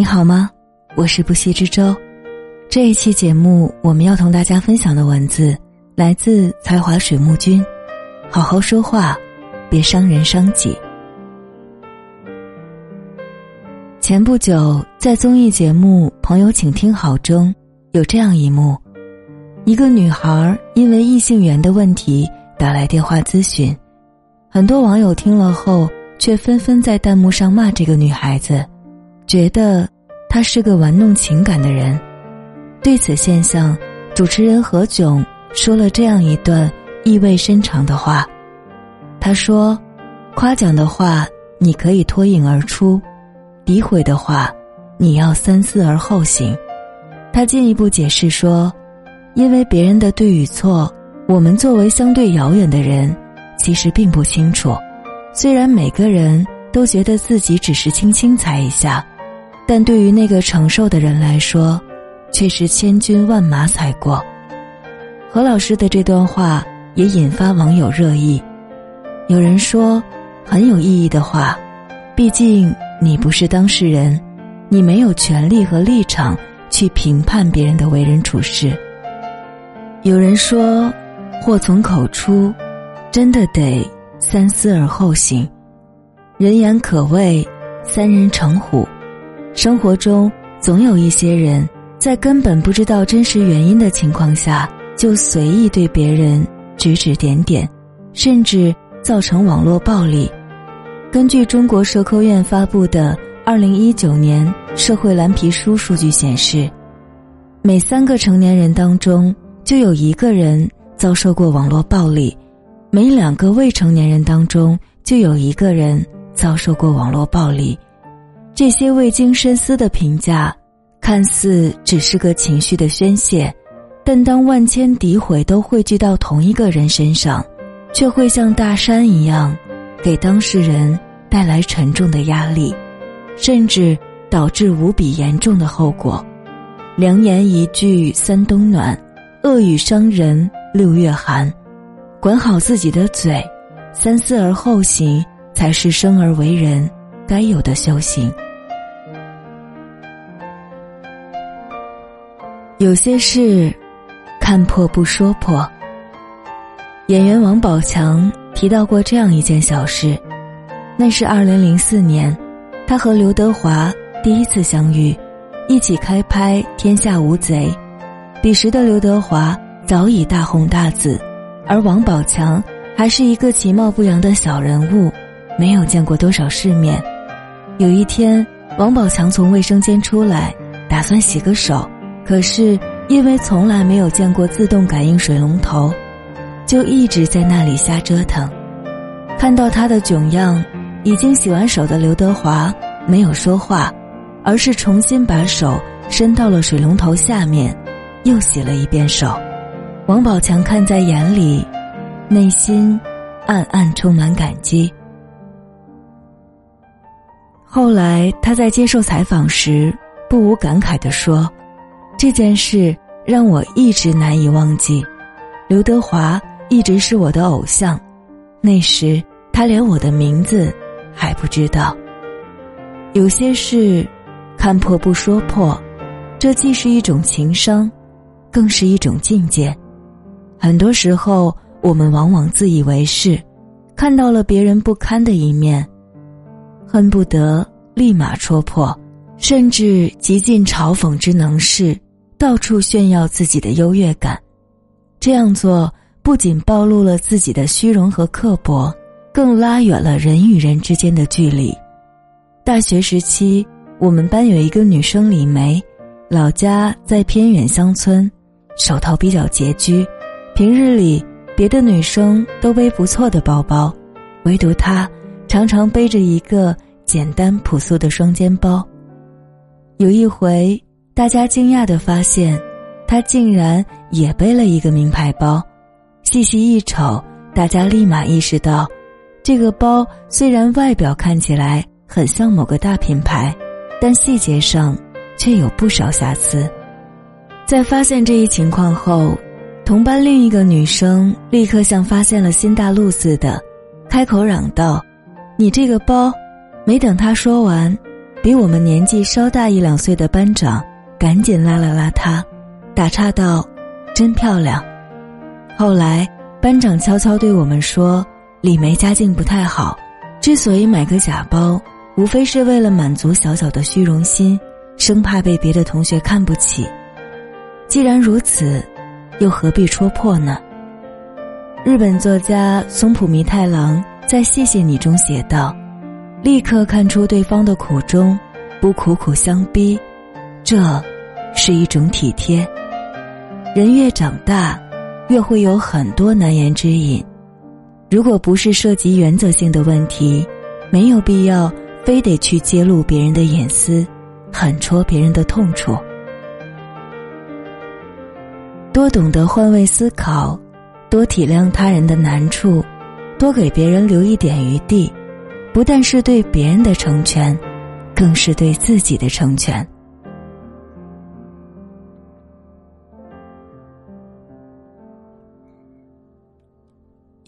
你好吗？我是不息之舟。这一期节目，我们要同大家分享的文字来自才华水木君。好好说话，别伤人伤己。前不久，在综艺节目《朋友，请听好》中，有这样一幕：一个女孩因为异性缘的问题打来电话咨询，很多网友听了后，却纷纷在弹幕上骂这个女孩子。觉得他是个玩弄情感的人，对此现象，主持人何炅说了这样一段意味深长的话。他说：“夸奖的话你可以脱颖而出，诋毁的话你要三思而后行。”他进一步解释说：“因为别人的对与错，我们作为相对遥远的人，其实并不清楚。虽然每个人都觉得自己只是轻轻踩一下。”但对于那个承受的人来说，却是千军万马踩过。何老师的这段话也引发网友热议，有人说很有意义的话，毕竟你不是当事人，你没有权利和立场去评判别人的为人处事。有人说，祸从口出，真的得三思而后行。人言可畏，三人成虎。生活中总有一些人，在根本不知道真实原因的情况下，就随意对别人指指点点，甚至造成网络暴力。根据中国社科院发布的《二零一九年社会蓝皮书》数据显示，每三个成年人当中就有一个人遭受过网络暴力，每两个未成年人当中就有一个人遭受过网络暴力。这些未经深思的评价，看似只是个情绪的宣泄，但当万千诋毁都汇聚到同一个人身上，却会像大山一样，给当事人带来沉重的压力，甚至导致无比严重的后果。良言一句三冬暖，恶语伤人六月寒。管好自己的嘴，三思而后行，才是生而为人该有的修行。有些事，看破不说破。演员王宝强提到过这样一件小事，那是二零零四年，他和刘德华第一次相遇，一起开拍《天下无贼》。彼时的刘德华早已大红大紫，而王宝强还是一个其貌不扬的小人物，没有见过多少世面。有一天，王宝强从卫生间出来，打算洗个手。可是，因为从来没有见过自动感应水龙头，就一直在那里瞎折腾。看到他的囧样，已经洗完手的刘德华没有说话，而是重新把手伸到了水龙头下面，又洗了一遍手。王宝强看在眼里，内心暗暗充满感激。后来他在接受采访时，不无感慨地说。这件事让我一直难以忘记，刘德华一直是我的偶像，那时他连我的名字还不知道。有些事，看破不说破，这既是一种情商，更是一种境界。很多时候，我们往往自以为是，看到了别人不堪的一面，恨不得立马戳破，甚至极尽嘲讽之能事。到处炫耀自己的优越感，这样做不仅暴露了自己的虚荣和刻薄，更拉远了人与人之间的距离。大学时期，我们班有一个女生李梅，老家在偏远乡村，手头比较拮据，平日里别的女生都背不错的包包，唯独她常常背着一个简单朴素的双肩包。有一回。大家惊讶的发现，他竟然也背了一个名牌包。细细一瞅，大家立马意识到，这个包虽然外表看起来很像某个大品牌，但细节上却有不少瑕疵。在发现这一情况后，同班另一个女生立刻像发现了新大陆似的，开口嚷道：“你这个包！”没等他说完，比我们年纪稍大一两岁的班长赶紧拉了拉他，打岔道：“真漂亮。”后来班长悄悄对我们说：“李梅家境不太好，之所以买个假包，无非是为了满足小小的虚荣心，生怕被别的同学看不起。既然如此，又何必戳破呢？”日本作家松浦弥太郎在《谢谢你》中写道：“立刻看出对方的苦衷，不苦苦相逼，这，是一种体贴。人越长大，越会有很多难言之隐。如果不是涉及原则性的问题，没有必要非得去揭露别人的隐私，狠戳别人的痛处。多懂得换位思考。”多体谅他人的难处，多给别人留一点余地，不但是对别人的成全，更是对自己的成全。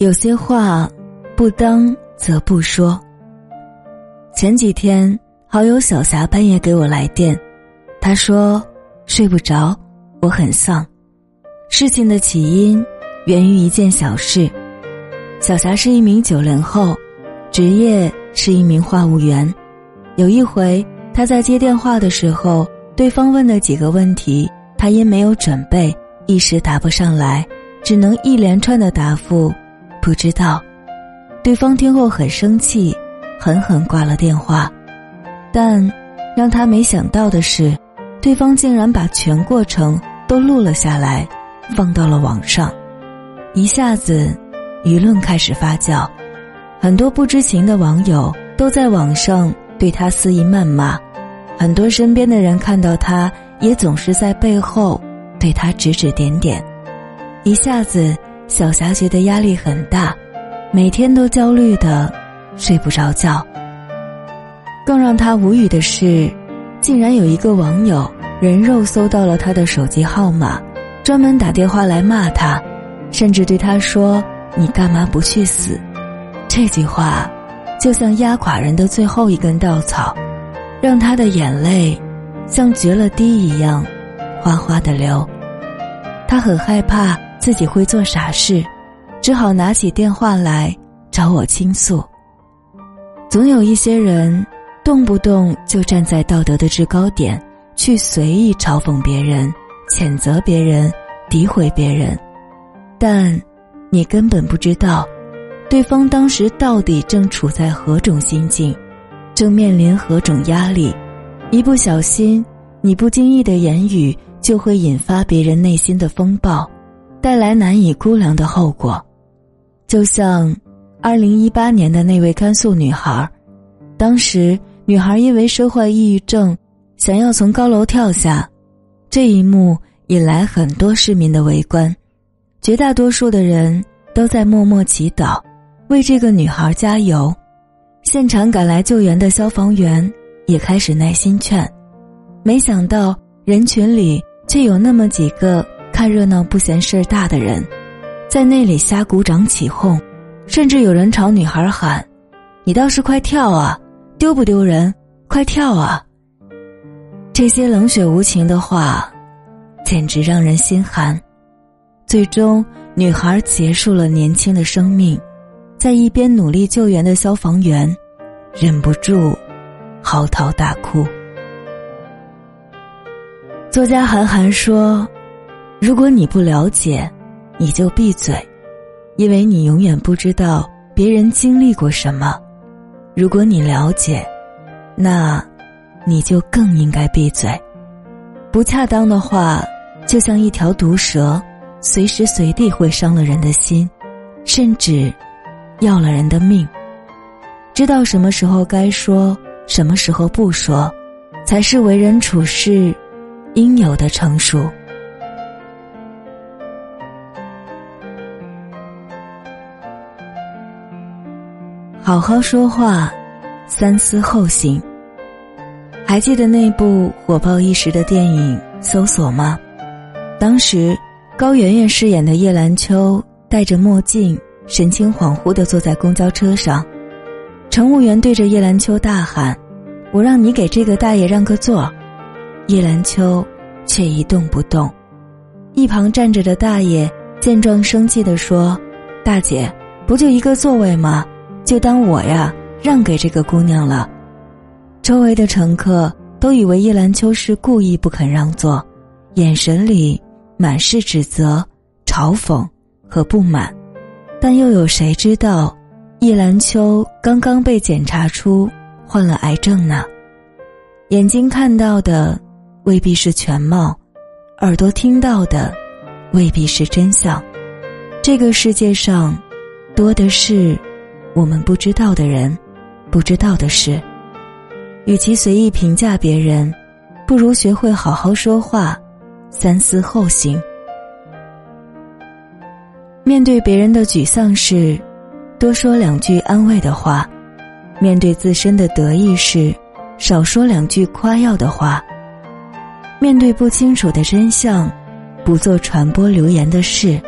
有些话不当则不说。前几天，好友小霞半夜给我来电，她说睡不着，我很丧。事情的起因。源于一件小事，小霞是一名九零后，职业是一名话务员。有一回，她在接电话的时候，对方问的几个问题，她因没有准备，一时答不上来，只能一连串的答复不知道。对方听后很生气，狠狠挂了电话。但让他没想到的是，对方竟然把全过程都录了下来，放到了网上。一下子，舆论开始发酵，很多不知情的网友都在网上对他肆意谩骂，很多身边的人看到他也总是在背后对他指指点点。一下子，小霞觉得压力很大，每天都焦虑的睡不着觉。更让她无语的是，竟然有一个网友人肉搜到了她的手机号码，专门打电话来骂她。甚至对她说：“你干嘛不去死？”这句话，就像压垮人的最后一根稻草，让她的眼泪像决了堤一样，哗哗的流。她很害怕自己会做傻事，只好拿起电话来找我倾诉。总有一些人，动不动就站在道德的制高点，去随意嘲讽别人、谴责别人、诋毁别人。但，你根本不知道，对方当时到底正处在何种心境，正面临何种压力。一不小心，你不经意的言语就会引发别人内心的风暴，带来难以估量的后果。就像，二零一八年的那位甘肃女孩，当时女孩因为身患抑郁症，想要从高楼跳下，这一幕引来很多市民的围观。绝大多数的人都在默默祈祷，为这个女孩加油。现场赶来救援的消防员也开始耐心劝，没想到人群里却有那么几个看热闹不嫌事儿大的人，在那里瞎鼓掌起哄，甚至有人朝女孩喊：“你倒是快跳啊，丢不丢人？快跳啊！”这些冷血无情的话，简直让人心寒。最终，女孩结束了年轻的生命，在一边努力救援的消防员，忍不住嚎啕大哭。作家韩寒说：“如果你不了解，你就闭嘴，因为你永远不知道别人经历过什么；如果你了解，那，你就更应该闭嘴。不恰当的话，就像一条毒蛇。”随时随地会伤了人的心，甚至要了人的命。知道什么时候该说，什么时候不说，才是为人处事应有的成熟。好好说话，三思后行。还记得那部火爆一时的电影《搜索》吗？当时。高圆圆饰演的叶兰秋戴着墨镜，神情恍惚地坐在公交车上。乘务员对着叶兰秋大喊：“我让你给这个大爷让个座。”叶兰秋却一动不动。一旁站着的大爷见状，生气地说：“大姐，不就一个座位吗？就当我呀让给这个姑娘了。”周围的乘客都以为叶兰秋是故意不肯让座，眼神里满是指责、嘲讽和不满。但又有谁知道，叶兰秋刚刚被检查出患了癌症呢？眼睛看到的未必是全貌，耳朵听到的未必是真相。这个世界上，多的是我们不知道的人，不知道的事。与其随意评价别人，不如学会好好说话，三思后行。面对别人的沮丧时，多说两句安慰的话；面对自身的得意时，少说两句夸耀的话；面对不清楚的真相，不做传播流言的事。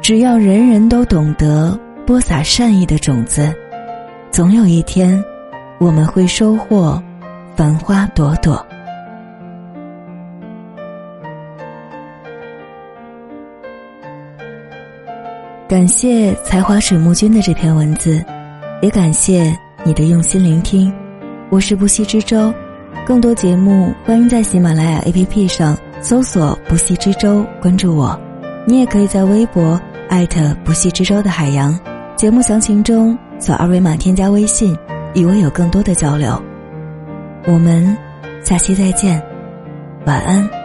只要人人都懂得播撒善意的种子，总有一天。我们会收获繁花朵朵。感谢才华水木君的这篇文字，也感谢你的用心聆听。我是不息之舟，更多节目欢迎在喜马拉雅 APP 上搜索“不息之舟”，关注我。你也可以在微博艾特“不息之舟”的海洋。节目详情中扫二维码添加微信。与我有更多的交流，我们下期再见，晚安。